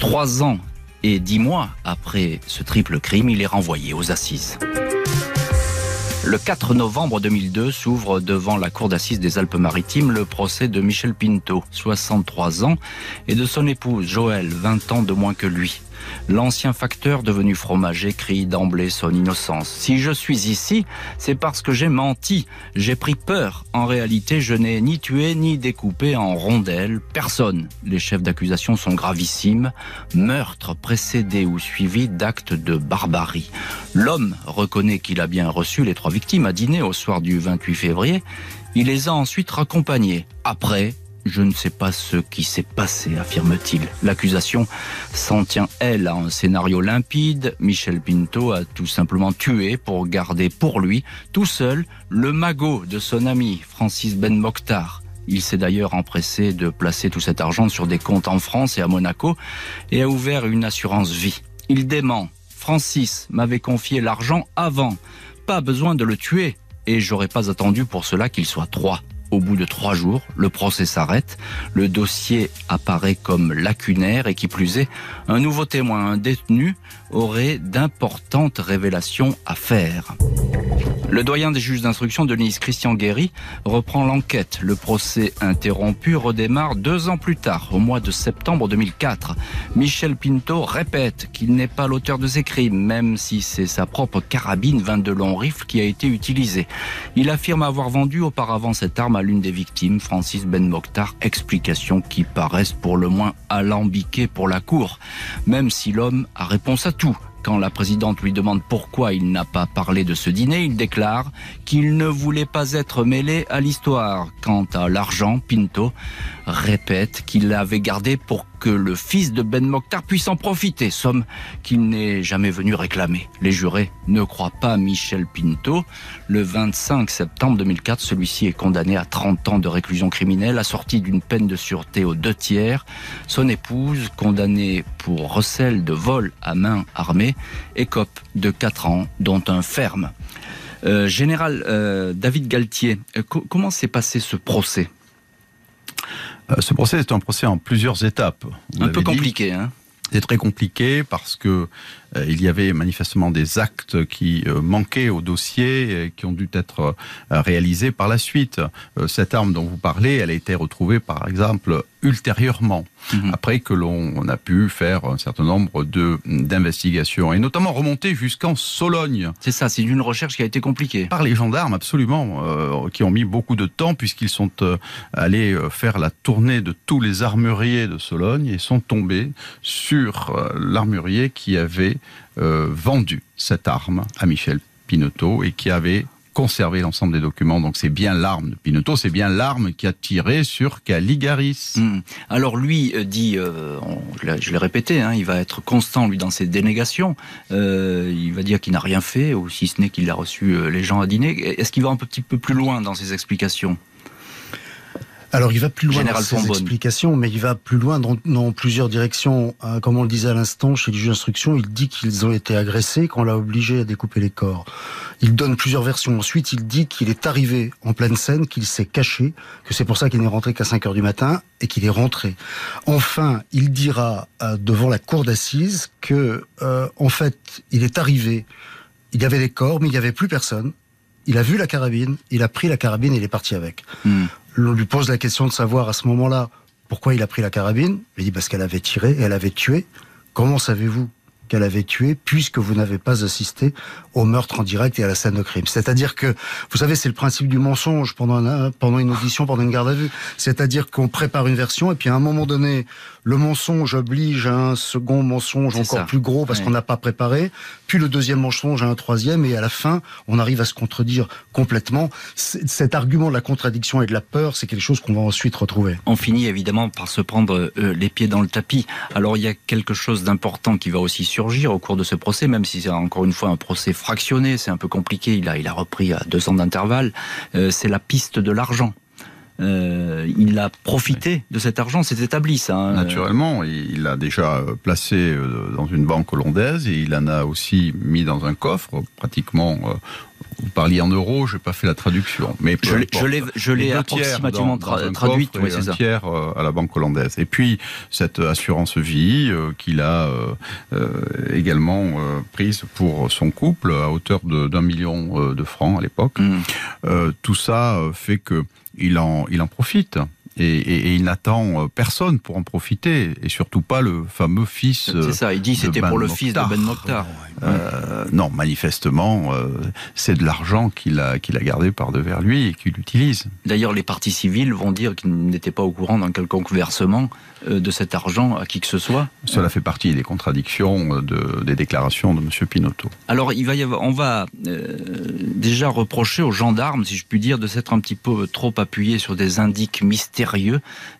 Trois ans et dix mois après ce triple crime, il est renvoyé aux assises. Le 4 novembre 2002 s'ouvre devant la cour d'assises des Alpes-Maritimes le procès de Michel Pinto, 63 ans, et de son épouse Joël, 20 ans de moins que lui. L'ancien facteur devenu fromager crie d'emblée son innocence. Si je suis ici, c'est parce que j'ai menti, j'ai pris peur. En réalité, je n'ai ni tué ni découpé en rondelles personne. Les chefs d'accusation sont gravissimes. Meurtre précédé ou suivi d'actes de barbarie. L'homme reconnaît qu'il a bien reçu les trois victimes à dîner au soir du 28 février. Il les a ensuite raccompagnées. Après, je ne sais pas ce qui s'est passé, affirme-t-il. L'accusation s'en tient, elle, à un scénario limpide. Michel Pinto a tout simplement tué pour garder pour lui, tout seul, le magot de son ami, Francis Ben Mokhtar. Il s'est d'ailleurs empressé de placer tout cet argent sur des comptes en France et à Monaco et a ouvert une assurance vie. Il dément. Francis m'avait confié l'argent avant. Pas besoin de le tuer. Et j'aurais pas attendu pour cela qu'il soit trois. Au bout de trois jours, le procès s'arrête, le dossier apparaît comme lacunaire et qui plus est, un nouveau témoin, un détenu, aurait d'importantes révélations à faire. Le doyen des juges d'instruction, Denise Christian Guéry, reprend l'enquête. Le procès interrompu redémarre deux ans plus tard, au mois de septembre 2004. Michel Pinto répète qu'il n'est pas l'auteur de ces crimes, même si c'est sa propre carabine 22 long rifle qui a été utilisée. Il affirme avoir vendu auparavant cette arme à l'une des victimes, Francis Ben Mokhtar, explications qui paraissent pour le moins alambiquées pour la cour, même si l'homme a réponse à tout. Quand la présidente lui demande pourquoi il n'a pas parlé de ce dîner, il déclare qu'il ne voulait pas être mêlé à l'histoire. Quant à l'argent, Pinto répète qu'il l'avait gardé pour que le fils de Ben Mokhtar puisse en profiter, somme qu'il n'est jamais venu réclamer. Les jurés ne croient pas Michel Pinto. Le 25 septembre 2004, celui-ci est condamné à 30 ans de réclusion criminelle, assorti d'une peine de sûreté aux deux tiers. Son épouse, condamnée pour recel de vol à main armée, écope de 4 ans, dont un ferme. Euh, Général euh, David Galtier, euh, co comment s'est passé ce procès? Ce procès est un procès en plusieurs étapes. Vous un peu compliqué, hein c'est très compliqué parce que euh, il y avait manifestement des actes qui euh, manquaient au dossier et qui ont dû être euh, réalisés par la suite. cette arme dont vous parlez, elle a été retrouvée par exemple ultérieurement, mmh. après que l'on a pu faire un certain nombre d'investigations et notamment remonter jusqu'en Sologne. C'est ça, c'est une recherche qui a été compliquée. Par les gendarmes, absolument, euh, qui ont mis beaucoup de temps puisqu'ils sont euh, allés faire la tournée de tous les armuriers de Sologne et sont tombés sur euh, l'armurier qui avait euh, vendu cette arme à Michel Pinotto et qui avait conserver l'ensemble des documents. Donc c'est bien l'arme de Pinotto, c'est bien l'arme qui a tiré sur Caligaris. Mmh. Alors lui euh, dit, euh, je l'ai répété, hein, il va être constant lui dans ses dénégations. Euh, il va dire qu'il n'a rien fait, ou si ce n'est qu'il a reçu les gens à dîner. Est-ce qu'il va un petit peu plus loin dans ses explications? Alors il va plus loin Général dans ses explications, mais il va plus loin dans, dans plusieurs directions. Euh, comme on le disait à l'instant, chez le juge d'instruction, il dit qu'ils ont été agressés, qu'on l'a obligé à découper les corps. Il donne plusieurs versions. Ensuite, il dit qu'il est arrivé en pleine scène, qu'il s'est caché, que c'est pour ça qu'il n'est rentré qu'à 5 heures du matin et qu'il est rentré. Enfin, il dira euh, devant la cour d'assises que, euh, en fait, il est arrivé, il y avait des corps, mais il n'y avait plus personne. Il a vu la carabine, il a pris la carabine et il est parti avec. Hmm. On lui pose la question de savoir à ce moment-là pourquoi il a pris la carabine. Il dit parce qu'elle avait tiré et elle avait tué. Comment savez-vous qu'elle avait tué puisque vous n'avez pas assisté au meurtre en direct et à la scène de crime? C'est-à-dire que, vous savez, c'est le principe du mensonge pendant, pendant une audition, pendant une garde à vue. C'est-à-dire qu'on prépare une version et puis à un moment donné, le mensonge oblige à un second mensonge encore plus gros parce qu'on n'a pas préparé, puis le deuxième mensonge à un troisième et à la fin, on arrive à se contredire complètement. Cet argument de la contradiction et de la peur, c'est quelque chose qu'on va ensuite retrouver. On finit évidemment par se prendre euh, les pieds dans le tapis. Alors il y a quelque chose d'important qui va aussi surgir au cours de ce procès, même si c'est encore une fois un procès fractionné, c'est un peu compliqué, il a, il a repris à deux ans d'intervalle, euh, c'est la piste de l'argent. Euh, il a profité de cet argent, c'est établi ça. Hein. Naturellement, il l'a déjà euh, placé euh, dans une banque hollandaise et il en a aussi mis dans un coffre, pratiquement. Vous parliez en euros, je n'ai pas fait la traduction, mais je l'ai approximativement traduite. Oui, c'est un tiers à la banque hollandaise. Et puis cette assurance vie qu'il a également prise pour son couple à hauteur d'un million de francs à l'époque. Mmh. tout ça fait que il en, profite. Et, il n'attend euh, personne pour en profiter, et surtout pas le fameux fils. C'est ça, il dit c'était pour le fils de Ben Mokhtar. Euh, non, manifestement, euh, c'est de l'argent qu'il a, qu'il a gardé par devers lui et qu'il utilise. D'ailleurs, les partis civils vont dire qu'ils n'étaient pas au courant d'un quelconque versement de cet argent à qui que ce soit. Cela fait partie des contradictions de, des déclarations de M. Pinotto. Alors, il va y avoir, on va déjà reprocher aux gendarmes, si je puis dire, de s'être un petit peu trop appuyés sur des indices mystérieux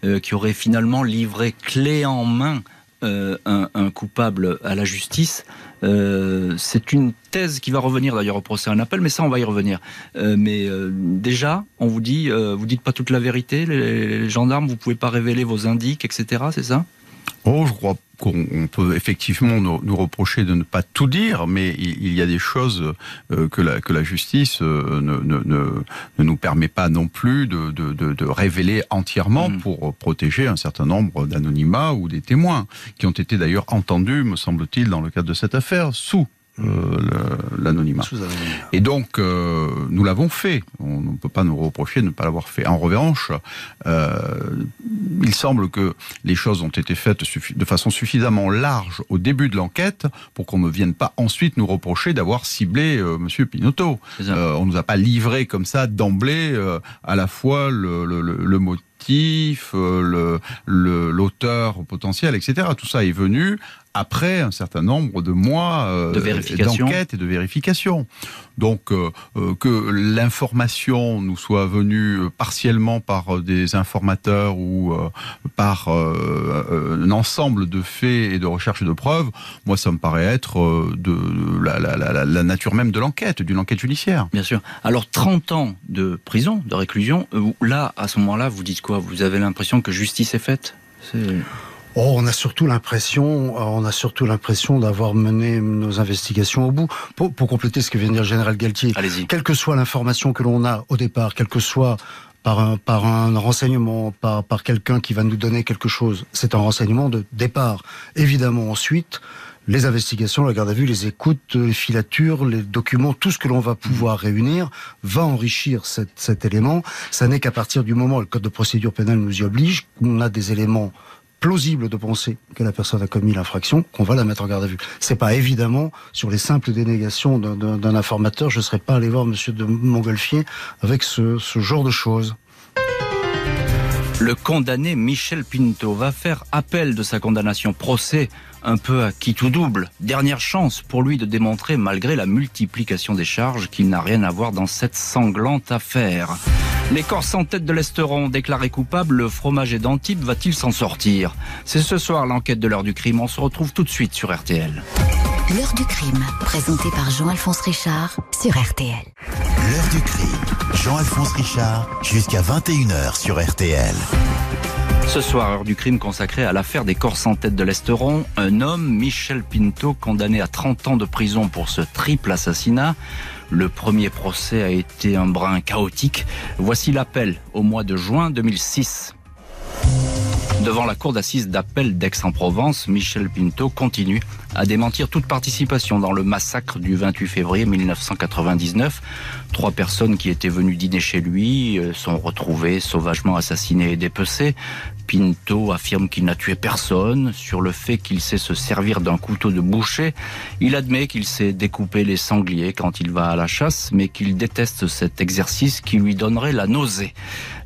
euh, qui aurait finalement livré clé en main euh, un, coupable à la justice. Euh, c'est une thèse qui va revenir d'ailleurs au procès en appel, mais ça on va y revenir. mais déjà, on vous dit, vous dites pas toute la vérité, les, les gendarmes, vous pouvez pas révéler vos indices, etc. C'est ça? Oh, je crois qu'on peut effectivement nous, reprocher de ne pas tout dire, mais il, y a des choses euh, que, la, que la justice euh, ne, ne, ne, nous permet pas non plus de, de, de, révéler entièrement mm. pour protéger un certain nombre d'anonymats ou des témoins, qui ont été d'ailleurs entendus, me semble-t-il, dans le cadre de cette affaire, sous l'anonymat. Et donc, euh, nous l'avons fait. On ne peut pas nous reprocher de ne pas l'avoir fait. En revanche, euh, il semble que les choses ont été faites de façon suffisamment large au début de l'enquête pour qu'on ne vienne pas ensuite nous reprocher d'avoir ciblé euh, Monsieur Pinotto. Euh, on nous a pas livré comme ça d'emblée à la fois le, le, le, le l'auteur potentiel, etc. Tout ça est venu après un certain nombre de mois euh, d'enquête et de vérification. Donc euh, euh, que l'information nous soit venue partiellement par des informateurs ou par un ensemble de faits et de recherches de preuves, moi ça me paraît être de, la, la, nature même de l'enquête, d'une enquête judiciaire. Bien sûr. Alors 30 ans de prison, de réclusion, là à ce moment-là, vous dites quoi? Vous avez l'impression que justice est faite? Oh, on a surtout l'impression, euh, on a surtout l'impression d'avoir mené nos investigations au bout. Pour, compléter ce que vient de dire le général Galtier, quelle que soit l'information que l'on a au départ, quelle que soit par un, par un renseignement, par, par quelqu'un qui va nous donner quelque chose, c'est un renseignement de départ. Évidemment, ensuite, les investigations, la garde à vue, les écoutes, les filatures, les documents, tout ce que l'on va pouvoir réunir va enrichir cet, cet élément. Ça n'est qu'à partir du moment où le code de procédure pénale nous y oblige, qu'on a des éléments plausible de penser que la personne a commis l'infraction, qu'on va la mettre en garde à vue. C'est pas évidemment sur les simples dénégations d'un informateur, je serais pas allé voir Monsieur de Montgolfier avec ce genre de choses. Le condamné Michel Pinto va faire appel de sa condamnation. Procès un peu à qui tout double. Dernière chance pour lui de démontrer, malgré la multiplication des charges, qu'il n'a rien à voir dans cette sanglante affaire. Les Corses en tête de l'Esteron déclaré coupable, le fromage et d'Antibes va-t-il s'en sortir? C'est ce soir l'enquête de l'heure du crime. On se retrouve tout de suite sur RTL. L'heure du crime, présenté par Jean-Alphonse Richard sur RTL. L'heure du crime, Jean-Alphonse Richard, jusqu'à 21h sur RTL. Ce soir, heure du crime consacrée à l'affaire des Corses en tête de l'Esteron, un homme, Michel Pinto, condamné à 30 ans de prison pour ce triple assassinat. Le premier procès a été un brin chaotique. Voici l'appel au mois de juin 2006. Devant la cour d'assises d'appel d'Aix-en-Provence, Michel Pinto continue à démentir toute participation dans le massacre du 28 février 1999. Trois personnes qui étaient venues dîner chez lui euh, sont retrouvées sauvagement assassinées et dépecées. Pinto affirme qu'il n'a tué personne. Sur le fait qu'il sait se servir d'un couteau de boucher, il admet qu'il sait découper les sangliers quand il va à la chasse, mais qu'il déteste cet exercice qui lui donnerait la nausée.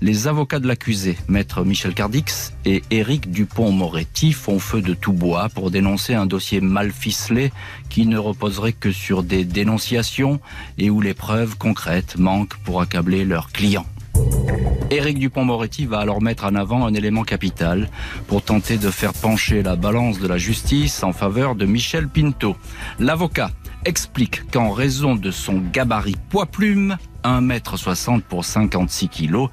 Les avocats de l'accusé, maître Michel Cardix et Éric Dupont-Moretti, font feu de tout bois pour dénoncer un dossier mal ficelé qui ne reposerait que sur des dénonciations et où les preuves concrètes manquent pour accabler leurs clients. Éric Dupont-Moretti va alors mettre en avant un élément capital pour tenter de faire pencher la balance de la justice en faveur de Michel Pinto. L'avocat explique qu'en raison de son gabarit poids-plume, 1m60 pour 56 kg,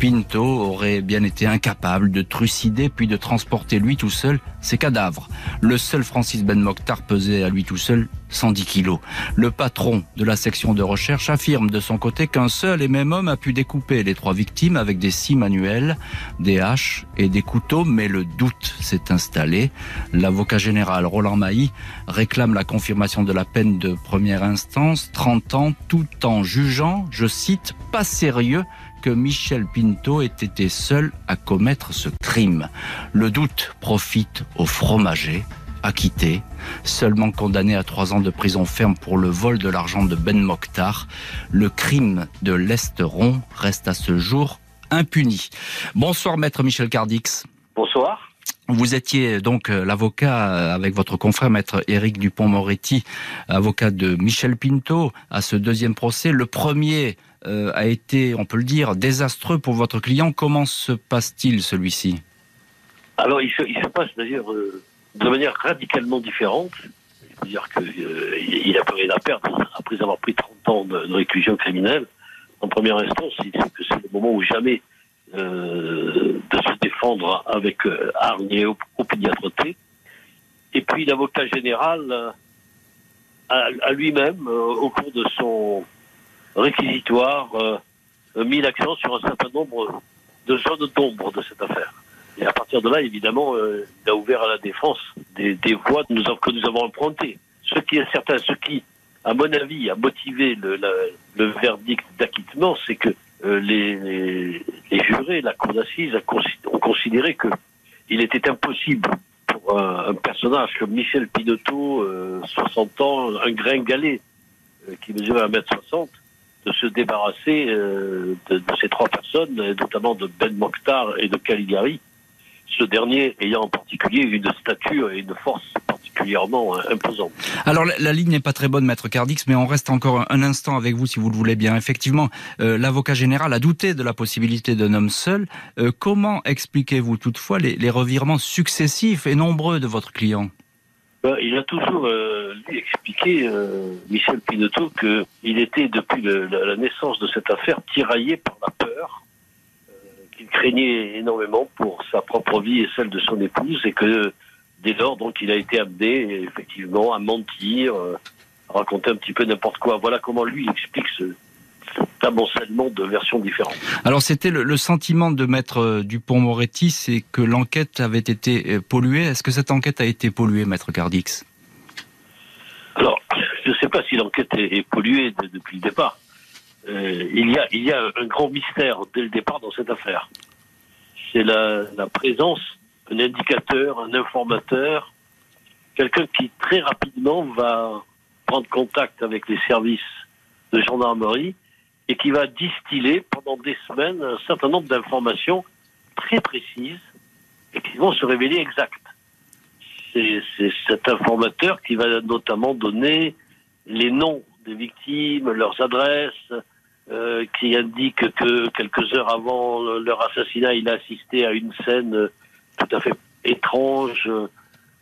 Pinto aurait bien été incapable de trucider puis de transporter lui tout seul ses cadavres. Le seul Francis Ben Mokhtar pesait à lui tout seul 110 kilos. Le patron de la section de recherche affirme de son côté qu'un seul et même homme a pu découper les trois victimes avec des scies manuels, des haches et des couteaux, mais le doute s'est installé. L'avocat général Roland Mailly réclame la confirmation de la peine de première instance, 30 ans, tout en jugeant, je cite, pas sérieux que Michel Pinto ait été seul à commettre ce crime. Le doute profite au fromager, acquitté, seulement condamné à trois ans de prison ferme pour le vol de l'argent de Ben Mokhtar. Le crime de l'Esteron reste à ce jour impuni. Bonsoir maître Michel Cardix. Bonsoir. Vous étiez donc euh, l'avocat euh, avec votre confrère maître Éric Dupont-Moretti, avocat de Michel Pinto à ce deuxième procès. Le premier euh, a été, on peut le dire, désastreux pour votre client. Comment se passe-t-il celui-ci? Alors il se, passe d'ailleurs euh, de manière radicalement différente. C'est-à-dire qu'il n'a plus rien à perdre après avoir pris 30 ans de, réclusion criminelle. En première instance, c'est le moment où jamais euh, de se défendre avec euh, hargne et opiniâtreté. Et puis l'avocat général euh, a, a lui-même, euh, au cours de son réquisitoire, euh, mis l'accent sur un certain nombre de zones d'ombre de cette affaire. Et à partir de là, évidemment, euh, il a ouvert à la défense des, voies que nous, avons empruntées. Ce qui est certain, ce qui, à mon avis, a motivé le verdict d'acquittement, c'est que euh, les, jurés, la cour d'assises, ont considéré que il était impossible pour un, personnage comme Michel Pinotto, euh, 60 ans, un gringalet euh, qui mesurait 1m60, de se débarrasser de, ces trois personnes, notamment de Ben Mokhtar et de Caligari, ce dernier ayant en particulier une stature et une force particulièrement euh, imposante. Alors la, la ligne n'est pas très bonne, maître Cardix, mais on reste encore un, instant avec vous si vous le voulez bien. Effectivement, euh, l'avocat général a douté de la possibilité d'un homme seul. Euh, comment expliquez-vous toutefois les, les revirements successifs et nombreux de votre client? Ben, il a toujours euh, lui expliqué, euh, Michel Pinotto, qu'il était depuis le- la, la naissance de cette affaire tiraillé par la peur, euh, qu'il craignait énormément pour sa propre vie et celle de son épouse, et que dès lors, donc, il a été amené effectivement à mentir, euh, à raconter un petit peu n'importe quoi. Voilà comment lui explique ce, cet amoncellement de versions différentes. Alors c'était le, le sentiment de maître euh, Dupont-Moretti, c'est que l'enquête avait été euh, polluée. Est-ce que cette enquête a été polluée, maître Cardix? Alors, je ne sais pas si l'enquête est, est polluée de- depuis le départ. Euh, il, y a, il y a un grand mystère dès le départ dans cette affaire. C'est la, la présence d'un indicateur, un informateur, quelqu'un qui très rapidement va prendre contact avec les services de gendarmerie et qui va distiller pendant des semaines un certain nombre d'informations très précises et qui vont se révéler exactes. C'est cet informateur qui va notamment donner les noms des victimes, leurs adresses, euh, qui indique que quelques heures avant leur assassinat, il a assisté à une scène tout à fait étrange euh,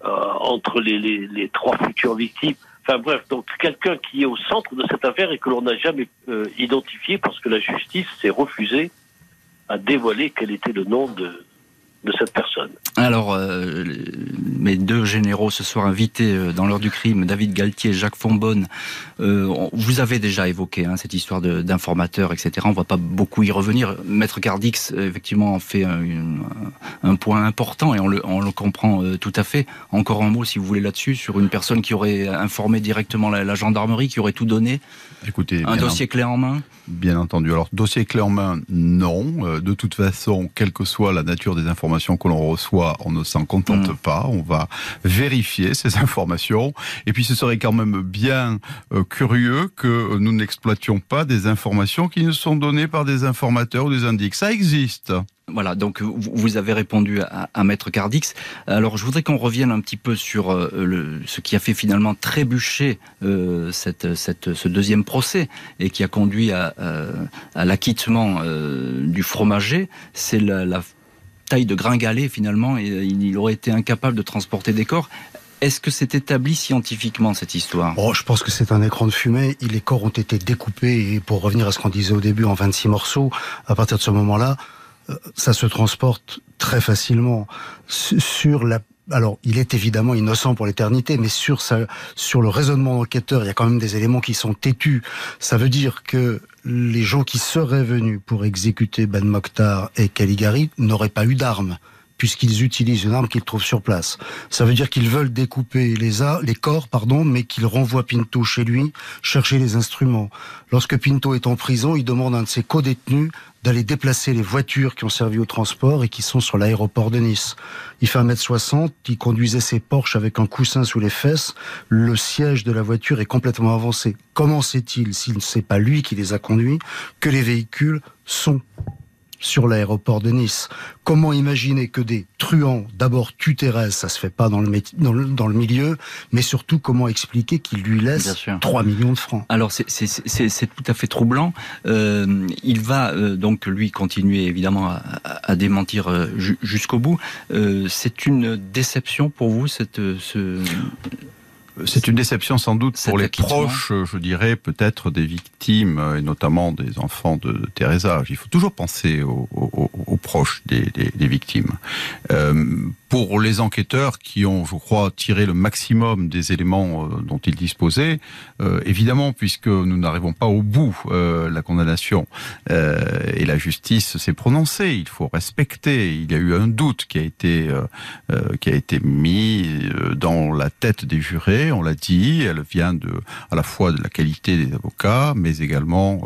entre les, trois futures victimes. Enfin bref, donc quelqu'un qui est au centre de cette affaire et que l'on n'a jamais euh, identifié parce que la justice s'est refusée à dévoiler quel était le nom de, de cette personne. Alors, euh, mes deux généraux ce soir invités euh, dans l'heure du crime, David Galtier et Jacques Fonbonne, euh, vous avez déjà évoqué hein, cette histoire d'informateurs, etc. On ne va pas beaucoup y revenir. Maître Cardix, effectivement, en fait un, un, point important et on le, on le comprend euh, tout à fait. Encore un mot, si vous voulez, là-dessus, sur une personne qui aurait informé directement la, la gendarmerie, qui aurait tout donné Écoutez, un dossier clé en main Bien entendu. Alors, dossier clé en main, non. de toute façon, quelle que soit la nature des informations que l'on reçoit, on ne s'en contente mm. pas. On va vérifier ces informations. Et puis, ce serait quand même bien euh, curieux que nous n'exploitions pas des informations qui nous sont données par des informateurs ou des indiques. Ça existe. Voilà, donc vous avez répondu à, Maître Cardix. Alors je voudrais qu'on revienne un petit peu sur euh, le, ce qui a fait finalement trébucher euh, cette, cette, ce deuxième procès et qui a conduit à, euh, à l'acquittement du fromager. C'est la, la, taille de Gringalet finalement. Et, il aurait été incapable de transporter des corps. Est-ce que c'est établi scientifiquement cette histoire? Oh, Je pense que c'est un écran de fumée. Les corps ont été découpés et pour revenir à ce qu'on disait au début en 26 morceaux, à partir de ce moment-là, ça se transporte très facilement sur la alors, il est évidemment innocent pour l'éternité, mais sur sa, sur le raisonnement d'enquêteur, il y a quand même des éléments qui sont têtus. Ça veut dire que les gens qui seraient venus pour exécuter Ben Mokhtar et Caligari n'auraient pas eu d'armes puisqu'ils utilisent une arme qu'ils trouvent sur place. Ça veut dire qu'ils veulent découper les, les corps, pardon, mais qu'ils renvoient Pinto chez lui chercher les instruments. Lorsque Pinto est en prison, il demande à un de ses co-détenus d'aller déplacer les voitures qui ont servi au transport et qui sont sur l'aéroport de Nice. Il fait 1m60, il conduisait ses Porsche avec un coussin sous les fesses, le siège de la voiture est complètement avancé. Comment sait-il, s'il ne sait pas lui qui les a conduits, que les véhicules sont sur l'aéroport de Nice. Comment imaginer que des truands d'abord tuent Thérèse, ça se fait pas dans le, dans le, dans le milieu, mais surtout comment expliquer qu'ils lui laissent 3 millions de francs? Alors c'est tout à fait troublant. Euh, il va euh, donc lui continuer évidemment à, à démentir euh, jusqu'au bout. C'est une déception pour vous cette ce c'est une déception sans doute pour les proches, je dirais, peut-être des victimes, euh, et notamment des enfants de Teresa. Il faut toujours penser aux, aux, aux proches des, des, des victimes. Euh, pour les enquêteurs qui ont, je crois, tiré le maximum des éléments euh, dont ils disposaient, euh, évidemment, puisque nous n'arrivons pas au bout euh, la condamnation euh, et la justice s'est prononcée, il faut respecter. Il y a eu un doute qui a été qui a été mis dans la tête des jurés. On l'a dit, elle vient de à la fois de la qualité des avocats, mais également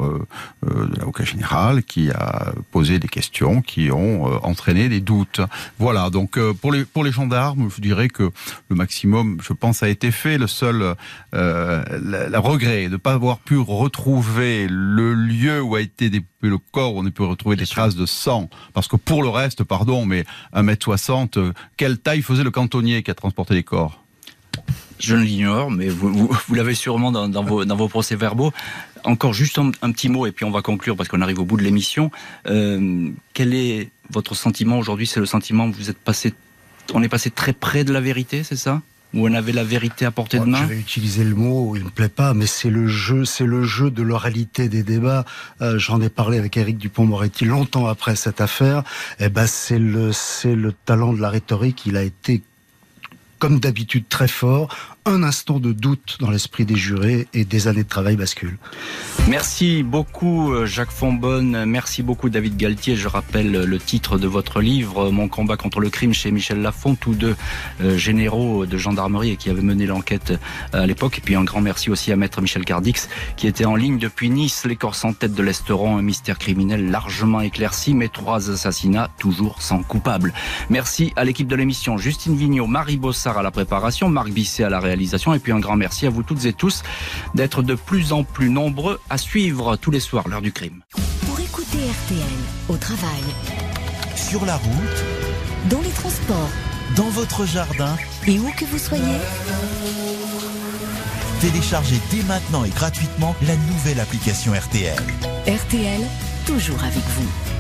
de l'avocat général qui a posé des questions qui ont entraîné des doutes. Voilà. Donc pour pour les gendarmes, je dirais que le maximum, je pense, a été fait. Le seul euh, la, regret de ne pas avoir pu retrouver le lieu où a été découpé le corps, où on a pu retrouver des traces de sang. Parce que pour le reste, pardon, mais 1m60, euh, quelle taille faisait le cantonnier qui a transporté les corps? Je ne l'ignore, mais vous, vous, l'avez sûrement dans, dans, vos, dans vos procès-verbaux. Encore juste un, un, petit mot, et puis on va conclure parce qu'on arrive au bout de l'émission. Euh, quel est votre sentiment aujourd'hui? C'est le sentiment que vous êtes passé on est passé très près de la vérité, c'est ça? Où on avait la vérité à portée de main? Je vais utiliser le mot, il me plaît pas, mais c'est le jeu, c'est le jeu de l'oralité des débats. Euh, J'en ai parlé avec Éric Dupont-Moretti longtemps après cette affaire. Eh ben, c'est le, c'est le talent de la rhétorique. Il a été comme d'habitude très fort un instant de doute dans l'esprit des jurés et des années de travail basculent. Merci beaucoup euh, Jacques Fonbonne, merci beaucoup David Galtier. Je rappelle le titre de votre livre, Mon combat contre le crime chez Michel Lafont, tous deux euh, généraux de gendarmerie et qui avaient mené l'enquête euh, à l'époque. Et puis un grand merci aussi à maître Michel Cardix qui était en ligne depuis Nice, les corps sans tête de l'Esteron, un mystère criminel largement éclairci, mais trois assassinats toujours sans coupable. Merci à l'équipe de l'émission, Justine Vignot, Marie Bossard à la préparation, Marc Bisset à la réalisation et puis un grand merci à vous toutes et tous d'être de plus en plus nombreux à suivre tous les soirs l'heure du crime. Pour écouter RTL au travail, sur la route, dans les transports, dans votre jardin et où que vous soyez, téléchargez dès maintenant et gratuitement la nouvelle application RTL. RTL, toujours avec vous.